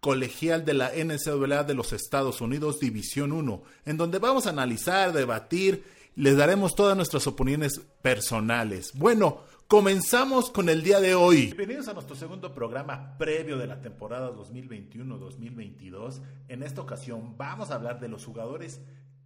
colegial de la NCAA de los Estados Unidos, División 1, en donde vamos a analizar, debatir, les daremos todas nuestras opiniones personales. Bueno, comenzamos con el día de hoy. Bienvenidos a nuestro segundo programa previo de la temporada 2021-2022. En esta ocasión vamos a hablar de los jugadores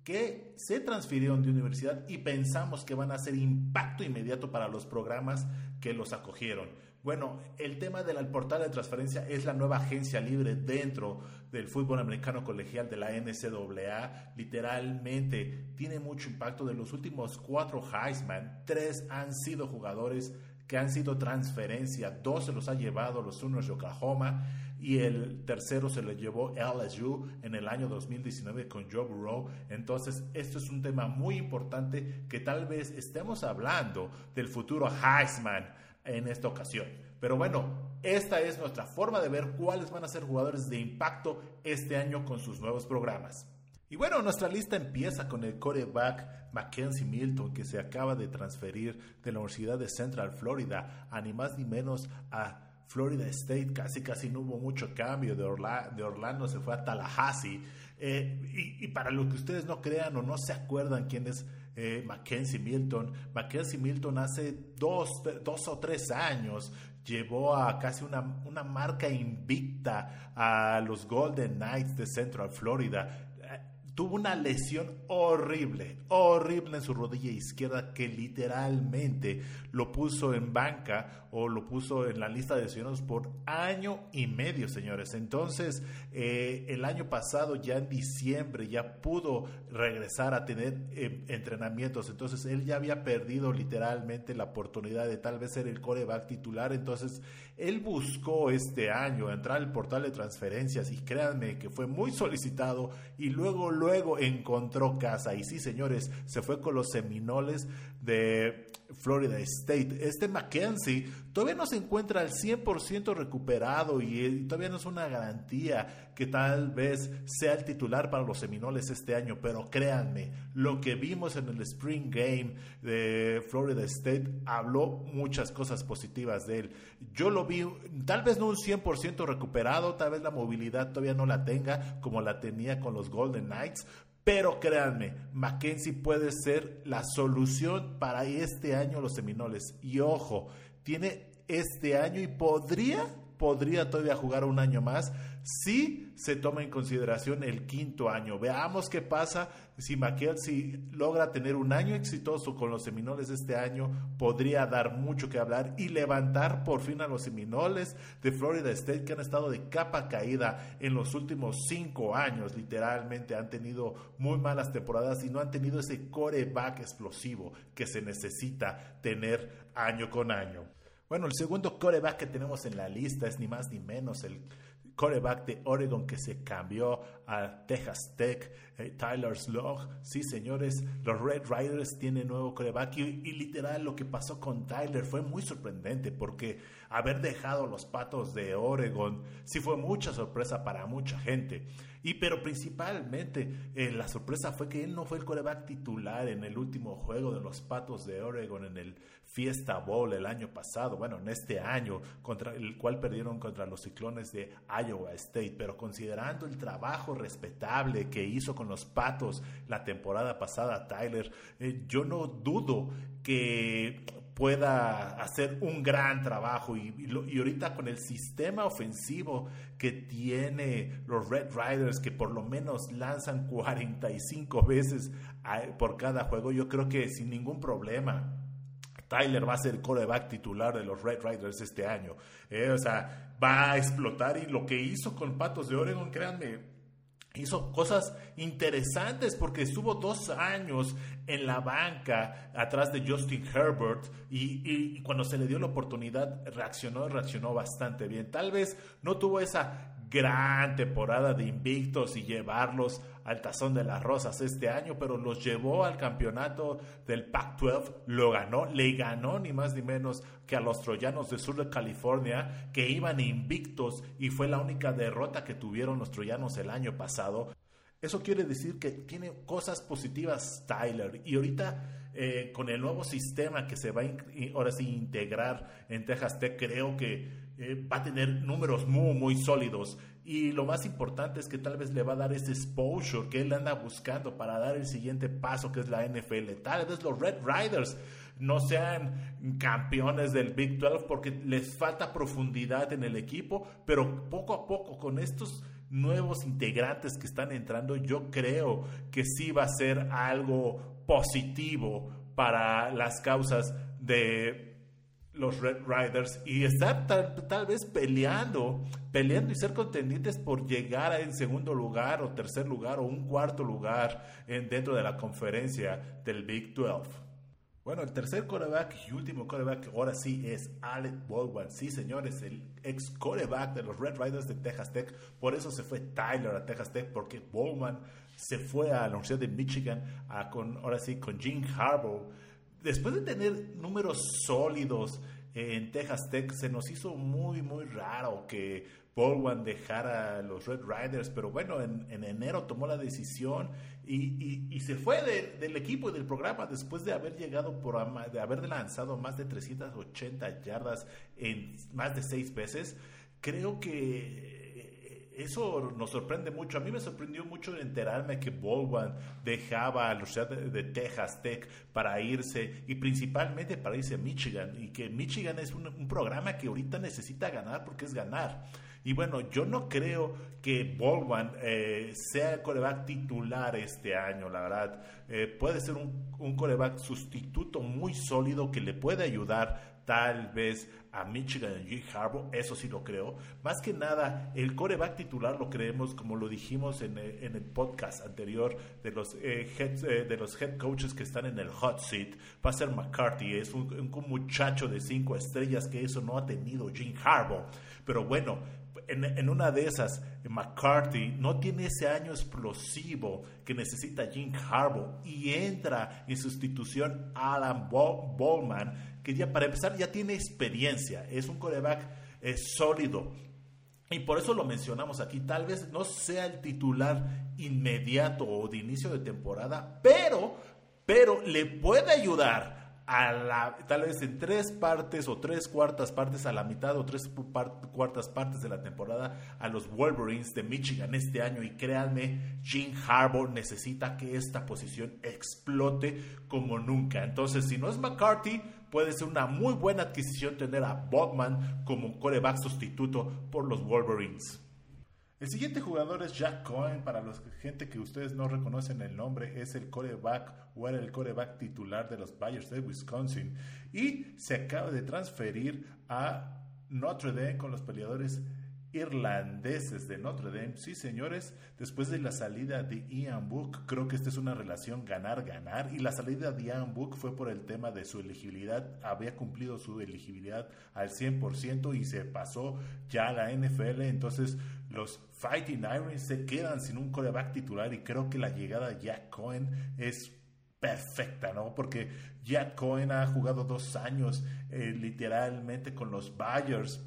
que se transfirieron de universidad y pensamos que van a hacer impacto inmediato para los programas que los acogieron. Bueno, el tema del portal de transferencia es la nueva agencia libre dentro del fútbol americano colegial de la NCAA. Literalmente tiene mucho impacto. De los últimos cuatro Heisman, tres han sido jugadores que han sido transferencia. Dos se los ha llevado los Sooners de Oklahoma y el tercero se lo llevó LSU en el año 2019 con Joe Burrow. Entonces, esto es un tema muy importante que tal vez estemos hablando del futuro Heisman en esta ocasión. Pero bueno, esta es nuestra forma de ver cuáles van a ser jugadores de impacto este año con sus nuevos programas. Y bueno, nuestra lista empieza con el coreback Mackenzie Milton, que se acaba de transferir de la Universidad de Central Florida a ni más ni menos a Florida State. Casi, casi no hubo mucho cambio. De, de Orlando se fue a Tallahassee. Eh, y, y, para lo que ustedes no crean o no se acuerdan quién es eh, Mackenzie Milton. Mackenzie Milton hace dos, dos o tres años llevó a casi una, una marca invicta a los Golden Knights de Central Florida tuvo una lesión horrible, horrible en su rodilla izquierda que literalmente lo puso en banca o lo puso en la lista de lesionados por año y medio, señores. Entonces, eh, el año pasado, ya en diciembre, ya pudo regresar a tener eh, entrenamientos. Entonces, él ya había perdido literalmente la oportunidad de tal vez ser el coreback titular. Entonces, él buscó este año entrar al portal de transferencias y créanme que fue muy solicitado y luego luego encontró casa. Y sí, señores, se fue con los Seminoles de Florida State. Este Mackenzie todavía no se encuentra al 100% recuperado y todavía no es una garantía que tal vez sea el titular para los Seminoles este año, pero créanme, lo que vimos en el Spring Game de Florida State habló muchas cosas positivas de él. Yo lo vi, tal vez no un 100% recuperado, tal vez la movilidad todavía no la tenga como la tenía con los Golden Knights, pero créanme, Mackenzie puede ser la solución para este año los Seminoles. Y ojo, tiene este año y podría, podría todavía jugar un año más si se toma en consideración el quinto año. Veamos qué pasa si McKelvey logra tener un año exitoso con los Seminoles este año, podría dar mucho que hablar y levantar por fin a los Seminoles de Florida State que han estado de capa caída en los últimos cinco años. Literalmente han tenido muy malas temporadas y no han tenido ese coreback explosivo que se necesita tener año con año. Bueno, el segundo coreback que tenemos en la lista es ni más ni menos el coreback de Oregon que se cambió a Texas Tech, eh, Tyler Slog. Sí, señores, los Red Riders tienen nuevo coreback y, literal lo que pasó con Tyler fue muy sorprendente porque haber dejado los patos de Oregon sí fue mucha sorpresa para mucha gente. Y pero principalmente eh, la sorpresa fue que él no fue el coreback titular en el último juego de los patos de Oregon en el Fiesta Bowl el año pasado, bueno, en este año, contra el cual perdieron contra los ciclones de Iowa State, pero considerando el trabajo respetable que hizo con los Patos la temporada pasada Tyler, eh, yo no dudo que pueda hacer un gran trabajo y, y, ahorita con el sistema ofensivo que tiene los Red Riders que por lo menos lanzan 45 veces por cada juego, yo creo que sin ningún problema Tyler va a ser coreback titular de los Red Riders este año. Eh, o sea, va a explotar y lo que hizo con Patos de Oregon, créanme, hizo cosas interesantes porque estuvo dos años en la banca atrás de Justin Herbert y, cuando se le dio la oportunidad reaccionó, reaccionó bastante bien. Tal vez no tuvo esa gran temporada de invictos y llevarlos al tazón de las rosas este año, pero los llevó al campeonato del Pac-12, lo ganó, le ganó ni más ni menos que a los troyanos de sur de California, que iban invictos y fue la única derrota que tuvieron los troyanos el año pasado. Eso quiere decir que tiene cosas positivas Tyler y ahorita eh, con el nuevo sistema que se va a ahora sí integrar en Texas Tech creo que eh, va a tener números muy muy sólidos y lo más importante es que tal vez le va a dar ese exposure que él anda buscando para dar el siguiente paso que es la NFL. Tal vez los Red Riders no sean campeones del Big 12 porque les falta profundidad en el equipo, pero poco a poco con estos nuevos integrantes que están entrando, yo creo que sí va a ser algo positivo para las causas de los Red Riders y estar tal, vez peleando, peleando y ser contendientes por llegar en segundo lugar o tercer lugar o un cuarto lugar en, dentro de la conferencia del Big 12. Bueno, el tercer coreback y último coreback ahora sí es Alec Baldwin. Sí, señores, el ex coreback de los Red Riders de Texas Tech. Por eso se fue Tyler a Texas Tech, porque Baldwin se fue a la Universidad de Michigan, con, ahora sí, con Jim Harbaugh. Después de tener números sólidos en Texas Tech, se nos hizo muy, muy raro que Baldwin dejara a los Red Riders, pero bueno, en, enero tomó la decisión y, se fue del equipo y del programa después de haber llegado por de haber lanzado más de 380 yardas en más de seis veces. Creo que eso nos sorprende mucho. A mí me sorprendió mucho enterarme que Baldwin dejaba a la Universidad de, Texas Tech para irse y principalmente para irse a Michigan y que Michigan es un, programa que ahorita necesita ganar porque es ganar. Y bueno, yo no creo que Baldwin eh, sea el coreback titular este año, la verdad. Eh, puede ser un, un coreback sustituto muy sólido que le puede ayudar tal vez a Michigan y. Harbaugh, eso sí lo creo. Más que nada, el coreback titular lo creemos, como lo dijimos en, eh, el podcast anterior, de los, head, de los head coaches que están en el hot seat, va a ser McCarthy, es un, un muchacho de cinco estrellas que eso no ha tenido Jim Harbaugh. Pero bueno, en, una de esas, McCarthy no tiene ese año explosivo que necesita Jim Harbaugh y entra en sustitución Alan Bowman, que ya para empezar ya tiene experiencia, es un coreback eh, sólido. Y por eso lo mencionamos aquí, tal vez no sea el titular inmediato o de inicio de temporada, pero, pero le puede ayudar a la, tal vez en tres partes o tres cuartas partes a la mitad o tres cuartas partes de la temporada a los Wolverines de Michigan este año y créanme, Jim Harbaugh necesita que esta posición explote como nunca. Entonces, si no es McCarthy, puede ser una muy buena adquisición tener a Botman como coreback sustituto por los Wolverines. El siguiente jugador es Jack Cohen. Para los gente que ustedes no reconocen el nombre, es el coreback o era el coreback titular de los Bayers de Wisconsin. Y se acaba de transferir a Notre Dame con los peleadores irlandeses de Notre Dame. Sí, señores, después de la salida de Ian Book, creo que esta es una relación ganar-ganar. Y la salida de Ian Book fue por el tema de su elegibilidad. Había cumplido su elegibilidad al 100% y se pasó ya a la NFL. Entonces, los Fighting Irons se quedan sin un coreback titular. Y creo que la llegada de Jack Cohen es perfecta, ¿no? Porque Jack Cohen ha jugado dos años eh, literalmente con los Bayers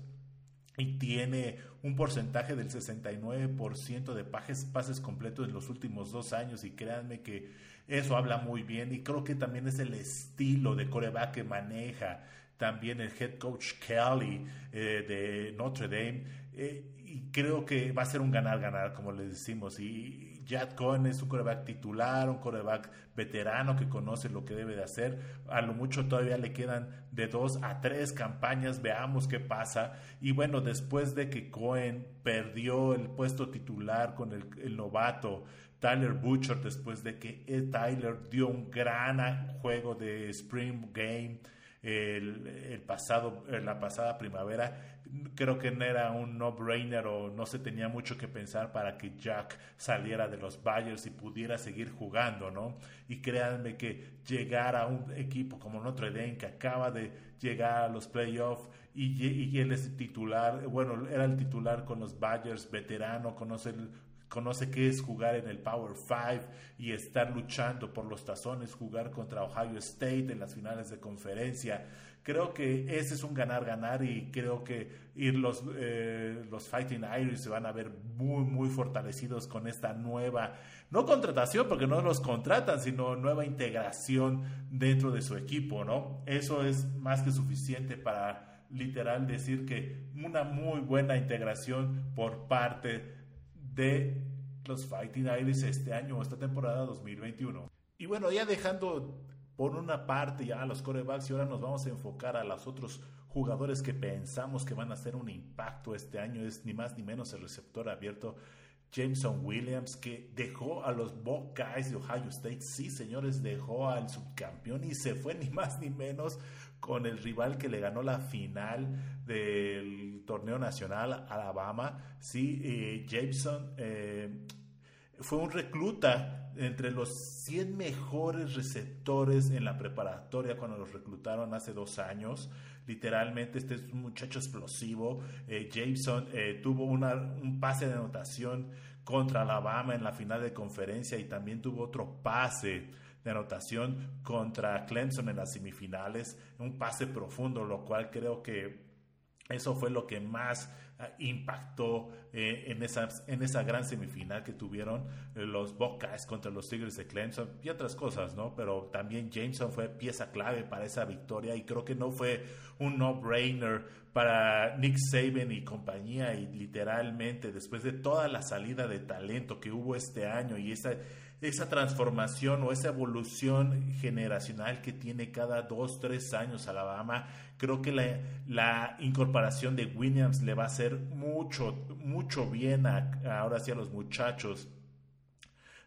y tiene un porcentaje del 69% de pases, pases completos en los últimos dos años y créanme que eso habla muy bien y creo que también es el estilo de coreback que maneja también el head coach Kelly eh, de Notre Dame eh, y creo que va a ser un ganar-ganar como les decimos y Jack Cohen es un coreback titular, un coreback veterano que conoce lo que debe de hacer. A lo mucho todavía le quedan de dos a tres campañas, veamos qué pasa. Y bueno, después de que Cohen perdió el puesto titular con el, novato Tyler Butcher, después de que Tyler dio un gran juego de Spring Game el, pasado, la pasada primavera, creo que no era un no-brainer o no se tenía mucho que pensar para que Jack saliera de los Bayers y pudiera seguir jugando, ¿no? Y créanme que llegar a un equipo como Notre Dame que acaba de llegar a los playoffs y, y él es titular, bueno, era el titular con los Badgers, veterano, conoce el conoce qué es jugar en el Power Five y estar luchando por los tazones, jugar contra Ohio State en las finales de conferencia. Creo que ese es un ganar-ganar y creo que ir los, eh, los Fighting Irish se van a ver muy, muy fortalecidos con esta nueva, no contratación, porque no los contratan, sino nueva integración dentro de su equipo, ¿no? Eso es más que suficiente para literal decir que una muy buena integración por parte de los Fighting Irish este año, esta temporada 2021. Y bueno, ya dejando por una parte ya a los corebacks y ahora nos vamos a enfocar a los otros jugadores que pensamos que van a hacer un impacto este año, es ni más ni menos el receptor abierto Jameson Williams, que dejó a los Buckeyes de Ohio State. Sí, señores, dejó al subcampeón y se fue ni más ni menos con el rival que le ganó la final del torneo nacional, Alabama. Sí, eh, Jameson eh, fue un recluta entre los 100 mejores receptores en la preparatoria cuando los reclutaron hace dos años. Literalmente, este es un muchacho explosivo. Eh, Jameson tuvo un pase de anotación contra Alabama en la final de conferencia y también tuvo otro pase de anotación contra Clemson en las semifinales. Un pase profundo, lo cual creo que eso fue lo que más ah, impactó eh, en, esa, en esa gran semifinal que tuvieron eh, los Buckeyes contra los Tigres de Clemson y otras cosas, ¿no? Pero también Jameson fue pieza clave para esa victoria y creo que no fue un no-brainer para Nick Saban y compañía y literalmente después de toda la salida de talento que hubo este año y esa esa transformación o esa evolución generacional que tiene cada dos, tres años Alabama, creo que la, incorporación de Williams le va a hacer mucho, mucho bien ahora sí a los muchachos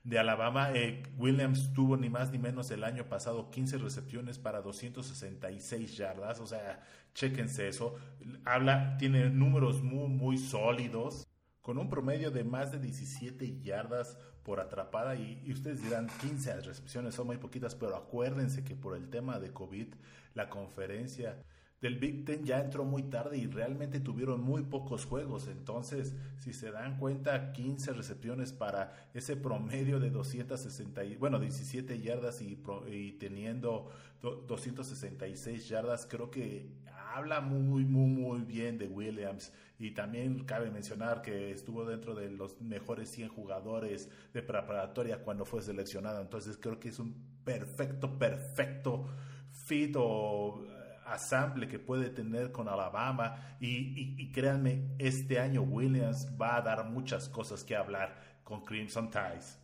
de Alabama. Eh, Williams tuvo ni más ni menos el año pasado 15 recepciones para 266 yardas. O sea, chéquense eso. Habla, tiene números muy, muy sólidos con un promedio de más de 17 yardas por atrapada y, ustedes dirán 15 recepciones son muy poquitas, pero acuérdense que por el tema de COVID la conferencia del Big Ten ya entró muy tarde y realmente tuvieron muy pocos juegos. Entonces, si se dan cuenta, 15 recepciones para ese promedio de 260, bueno, 17 yardas y, y teniendo 266 yardas, creo que habla muy, muy, muy bien de Williams. Y también cabe mencionar que estuvo dentro de los mejores 100 jugadores de preparatoria cuando fue seleccionado. Entonces, creo que es un perfecto, perfecto fit o asamble que puede tener con Alabama y, créanme, este año Williams va a dar muchas cosas que hablar con Crimson Ties.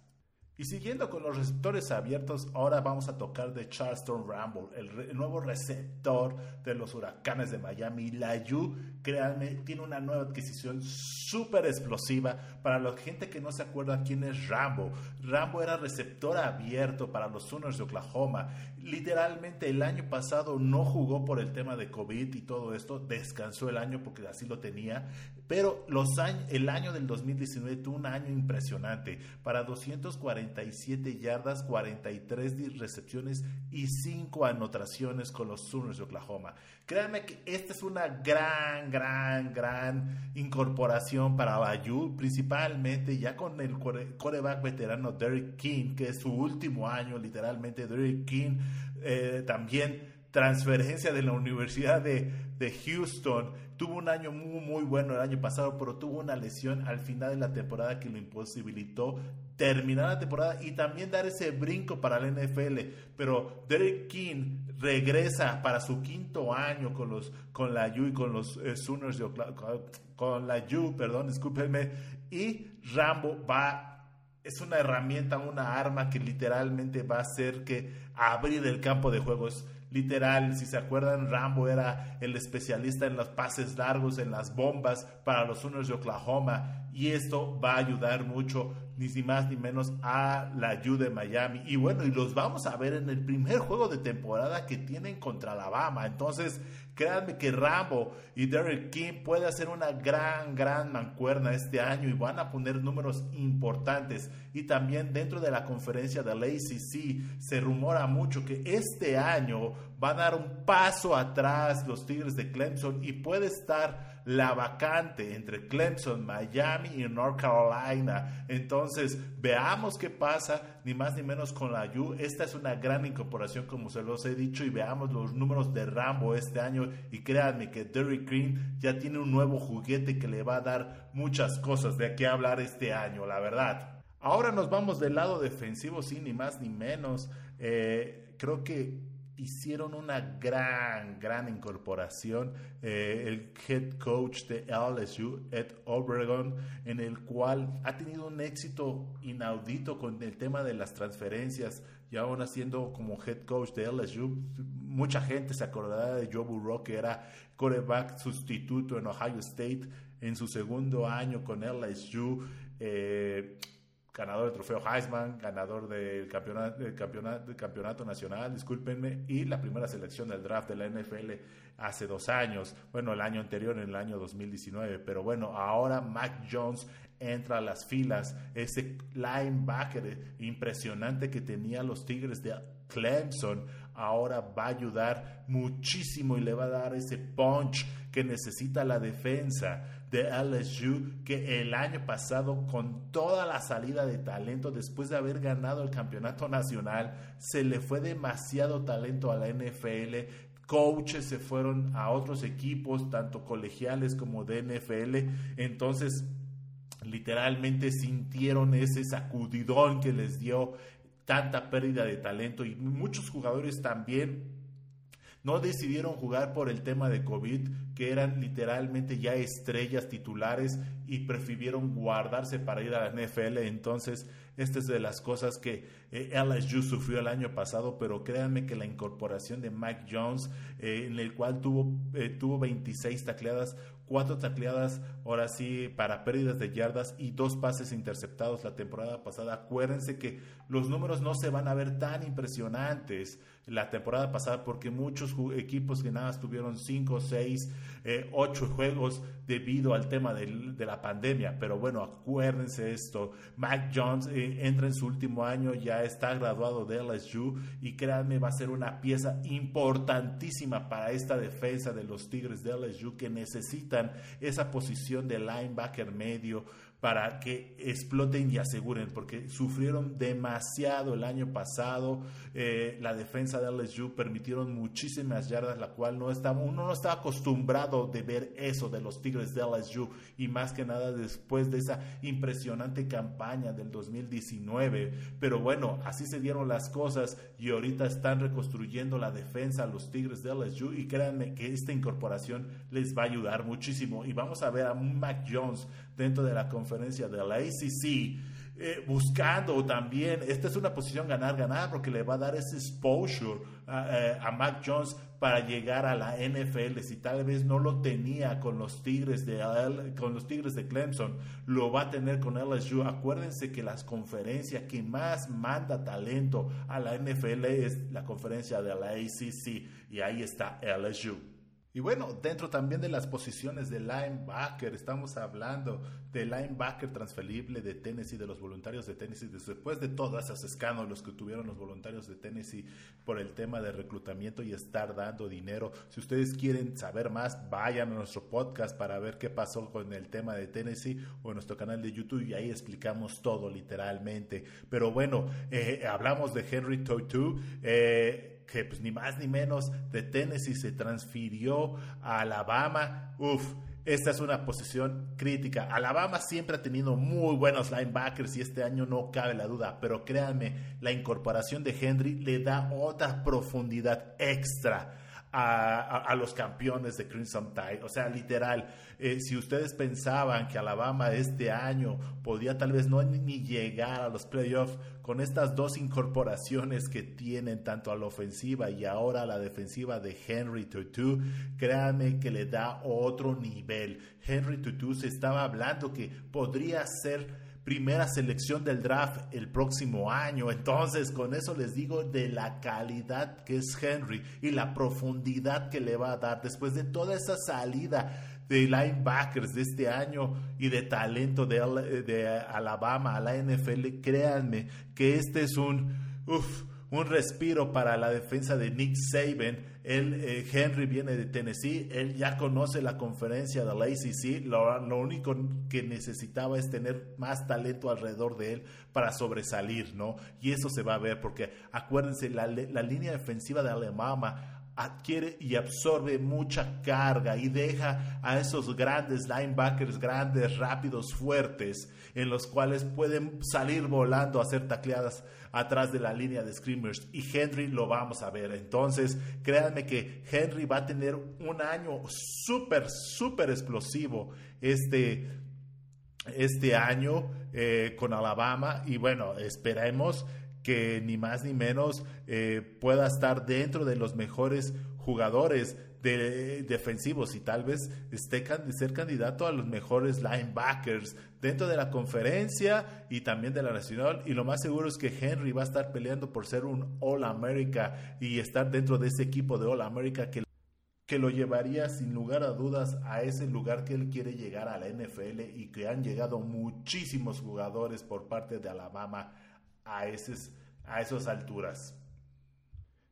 Y siguiendo con los receptores abiertos, ahora vamos a tocar de Charleston Ramble, el, nuevo receptor de los huracanes de Miami. La Yu, créanme, tiene una nueva adquisición súper explosiva. Para la gente que no se acuerda quién es Rambo, Rambo era receptor abierto para los Sooners de Oklahoma. Literalmente el año pasado no jugó por el tema de COVID y todo esto, descansó el año porque así lo tenía. Pero los años, el año del 2019 tuvo un año impresionante. Para 240 47 yardas, 43 recepciones y 5 anotaciones con los Sooners de Oklahoma. Créanme que esta es una gran, gran, gran incorporación para Bayou, principalmente ya con el coreback veterano Derek King, que es su último año, literalmente. Derek King eh, también transferencia de la Universidad de, de, Houston. Tuvo un año muy, muy bueno el año pasado, pero tuvo una lesión al final de la temporada que lo imposibilitó terminar la temporada y también dar ese brinco para la NFL. Pero Derek King regresa para su quinto año con los con la U y con los eh, Sooners de con la U, perdón, discúlpenme, y Rambo va es una herramienta, una arma que literalmente va a hacer que abrir el campo de juegos literal. Si se acuerdan, Rambo era el especialista en los pases largos, en las bombas para los Sooners de Oklahoma. Y esto va a ayudar mucho ni más ni menos a la U de Miami. Y bueno, y los vamos a ver en el primer juego de temporada que tienen contra Alabama. Entonces, créanme que Rambo y Derek King puede hacer una gran, gran mancuerna este año y van a poner números importantes. Y también dentro de la conferencia de la ACC se rumora mucho que este año va a dar un paso atrás los Tigres de Clemson y puede estar la vacante entre Clemson, Miami y North Carolina. Entonces, veamos qué pasa, ni más ni menos con la U. Esta es una gran incorporación, como se los he dicho, y veamos los números de Rambo este año. Y créanme que Derrick Green ya tiene un nuevo juguete que le va a dar muchas cosas de qué hablar este año, la verdad. Ahora nos vamos del lado defensivo, sin ni más ni menos. Eh, creo que hicieron una gran, gran incorporación. Eh, el head coach de LSU, Ed Obregon, en el cual ha tenido un éxito inaudito con el tema de las transferencias y aún haciendo como head coach de LSU. Mucha gente se acordará de Joe Burrow, que era coreback sustituto en Ohio State en su segundo año con LSU. Eh, ganador del trofeo Heisman, ganador del campeonato, del campeonato, del campeonato nacional, discúlpenme, y la primera selección del draft de la NFL hace dos años, bueno, el año anterior, en el año 2019, pero bueno, ahora Mac Jones entra a las filas, ese linebacker impresionante que tenía los Tigres de Clemson, ahora va a ayudar muchísimo y le va a dar ese punch que necesita la defensa de LSU que el año pasado con toda la salida de talento después de haber ganado el campeonato nacional se le fue demasiado talento a la NFL coaches se fueron a otros equipos tanto colegiales como de NFL entonces literalmente sintieron ese sacudidón que les dio tanta pérdida de talento y muchos jugadores también no decidieron jugar por el tema de COVID, que eran literalmente ya estrellas titulares y prefirieron guardarse para ir a la NFL. Entonces, esta es de las cosas que eh, LSU sufrió el año pasado, pero créanme que la incorporación de Mike Jones, eh, en el cual tuvo, eh, tuvo 26 tacleadas, cuatro tacleadas, ahora sí, para pérdidas de yardas y dos pases interceptados la temporada pasada. Acuérdense que los números no se van a ver tan impresionantes la temporada pasada porque muchos equipos que nada tuvieron 5, 6, 8 juegos debido al tema de la pandemia. Pero bueno, acuérdense esto, Mac Jones eh, entra en su último año, ya está graduado de LSU y créanme va a ser una pieza importantísima para esta defensa de los Tigres de LSU que necesitan esa posición de linebacker medio para que exploten y aseguren, porque sufrieron demasiado el año pasado. Eh, la defensa de LSU permitieron muchísimas yardas, la cual no estaba, uno no estaba acostumbrado de ver eso de los Tigres de LSU y más que nada después de esa impresionante campaña del 2019. Pero bueno, así se dieron las cosas y ahorita están reconstruyendo la defensa los Tigres de LSU y créanme que esta incorporación les va a ayudar muchísimo. Y vamos a ver a Mac Jones dentro de la conferencia de la ACC, eh, buscando también, esta es una posición ganar-ganar porque le va a dar ese exposure eh, a, Mac Jones para llegar a la NFL. Si tal vez no lo tenía con los Tigres de con los Tigres de Clemson, lo va a tener con LSU. Acuérdense que las conferencias que más manda talento a la NFL es la conferencia de la ACC y ahí está LSU. Y bueno, dentro también de las posiciones de linebacker, estamos hablando de linebacker transferible de Tennessee, de los voluntarios de Tennessee, después de todos esos escándalos que tuvieron los voluntarios de Tennessee por el tema de reclutamiento y estar dando dinero. Si ustedes quieren saber más, vayan a nuestro podcast para ver qué pasó con el tema de Tennessee o en nuestro canal de YouTube y ahí explicamos todo literalmente. Pero bueno, eh, hablamos de Henry Totu. Eh, que pues ni más ni menos de Tennessee se transfirió a Alabama. Uf, esta es una posición crítica. Alabama siempre ha tenido muy buenos linebackers y este año no cabe la duda, pero créanme, la incorporación de Henry le da otra profundidad extra a, los campeones de Crimson Tide. O sea, literal, eh, si ustedes pensaban que Alabama este año podía tal vez no ni llegar a los playoffs con estas dos incorporaciones que tienen tanto a la ofensiva y ahora a la defensiva de Henry Tutu, créanme que le da otro nivel. Henry Tutu se estaba hablando que podría ser primera selección del draft el próximo año. Entonces, con eso les digo de la calidad que es Henry y la profundidad que le va a dar después de toda esa salida de linebackers de este año y de talento de, de Alabama a la NFL, créanme que este es un, un respiro para la defensa de Nick Saban. Él, eh, Henry viene de Tennessee, él ya conoce la conferencia de la ACC, lo, lo, único que necesitaba es tener más talento alrededor de él para sobresalir, ¿no? Y eso se va a ver porque acuérdense, la, la línea defensiva de Alabama adquiere y absorbe mucha carga y deja a esos grandes linebackers, grandes, rápidos, fuertes, en los cuales pueden salir volando a hacer tacleadas atrás de la línea de screamers y Henry lo vamos a ver. Entonces, créanme que Henry va a tener un año súper, súper explosivo este, este año eh, con Alabama y bueno, esperemos que ni más ni menos eh, pueda estar dentro de los mejores jugadores de, defensivos y tal vez esté ser candidato a los mejores linebackers dentro de la conferencia y también de la nacional y lo más seguro es que Henry va a estar peleando por ser un All America y estar dentro de ese equipo de All America que que lo llevaría sin lugar a dudas a ese lugar que él quiere llegar a la NFL y que han llegado muchísimos jugadores por parte de Alabama a, esos, a esas alturas.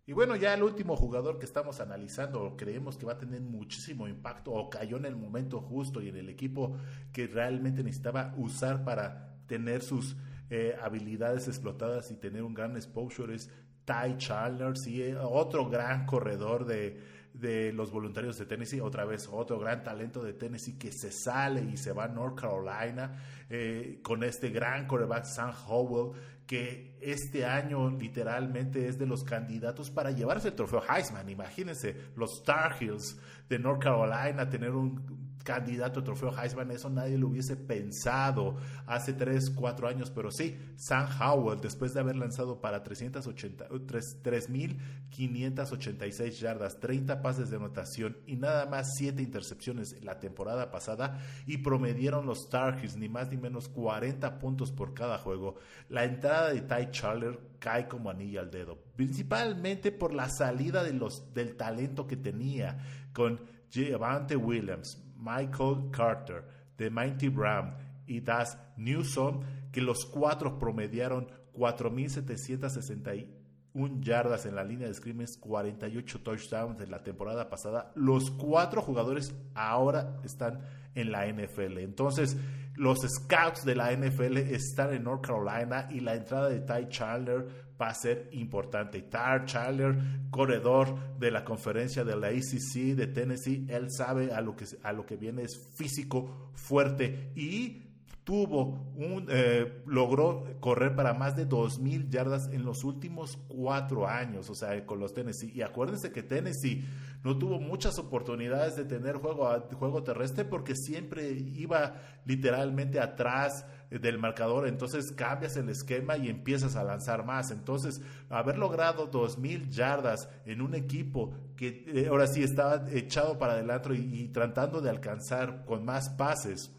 Y bueno, ya el último jugador que estamos analizando o creemos que va a tener muchísimo impacto o cayó en el momento justo y en el equipo que realmente necesitaba usar para tener sus eh, habilidades explotadas y tener un gran exposure es Ty Chalmers y eh, otro gran corredor de, de los voluntarios de Tennessee, otra vez otro gran talento de Tennessee que se sale y se va a North Carolina eh, con este gran coreback Sam Howell que este año literalmente es de los candidatos para llevarse el trofeo Heisman. Imagínense, los Tar Heels de North Carolina tener un candidato a trofeo Heisman, eso nadie lo hubiese pensado hace 3, 4 años, pero sí, Sam Howell, después de haber lanzado para 3.586 yardas, 30 pases de anotación y nada más 7 intercepciones la temporada pasada y promedieron los Tar Heels ni más ni menos 40 puntos por cada juego. La entrada de Ty Charler cae como anilla al dedo, principalmente por la salida de los, del talento que tenía con Javante Williams, Michael Carter, The Mighty Brown y Das Newsom, que los cuatro promediaron 4.761 yardas en la línea de scrimmage, 48 touchdowns en la temporada pasada. Los cuatro jugadores ahora están en la NFL. Entonces, los scouts de la NFL están en North Carolina y la entrada de Ty Chandler va a ser importante. Ty Chandler, corredor de la conferencia de la ACC de Tennessee, él sabe a lo que, a lo que viene, es físico, fuerte y tuvo un, eh, logró correr para más de 2.000 yardas en los últimos cuatro años, o sea, con los Tennessee. Y acuérdense que Tennessee no tuvo muchas oportunidades de tener juego, juego terrestre porque siempre iba literalmente atrás del marcador, entonces cambias el esquema y empiezas a lanzar más. Entonces, haber logrado 2.000 yardas en un equipo que eh, ahora sí estaba echado para adelante y tratando de alcanzar con más pases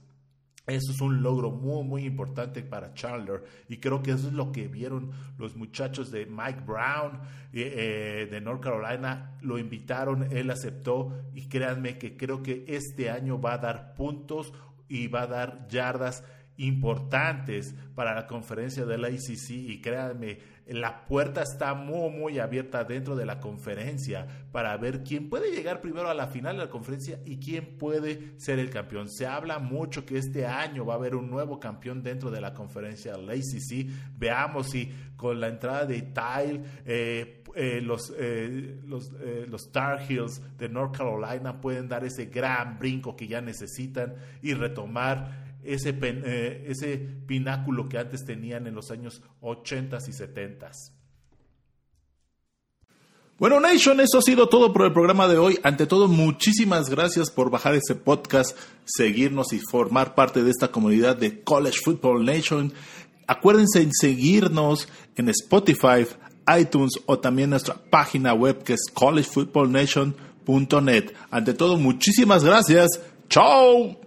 eso es un logro muy, muy importante para Chandler y creo que eso es lo que vieron los muchachos de Mike Brown eh, eh, de North Carolina. Lo invitaron, él aceptó y créanme que creo que este año va a dar puntos y va a dar yardas importantes para la conferencia de la ICC y créanme, la puerta está muy, muy abierta dentro de la conferencia para ver quién puede llegar primero a la final de la conferencia y quién puede ser el campeón. Se habla mucho que este año va a haber un nuevo campeón dentro de la conferencia de la ICC. Veamos si con la entrada de Tile, eh, eh, los, eh, los, los Tar Heels de North Carolina pueden dar ese gran brinco que ya necesitan y retomar ese, eh, ese pináculo que antes tenían en los años 80 y 70. Bueno, Nation, eso ha sido todo por el programa de hoy. Ante todo, muchísimas gracias por bajar ese podcast, seguirnos y formar parte de esta comunidad de College Football Nation. Acuérdense en seguirnos en Spotify, iTunes o también nuestra página web que es collegefootballnation.net. Ante todo, muchísimas gracias. ¡Chao!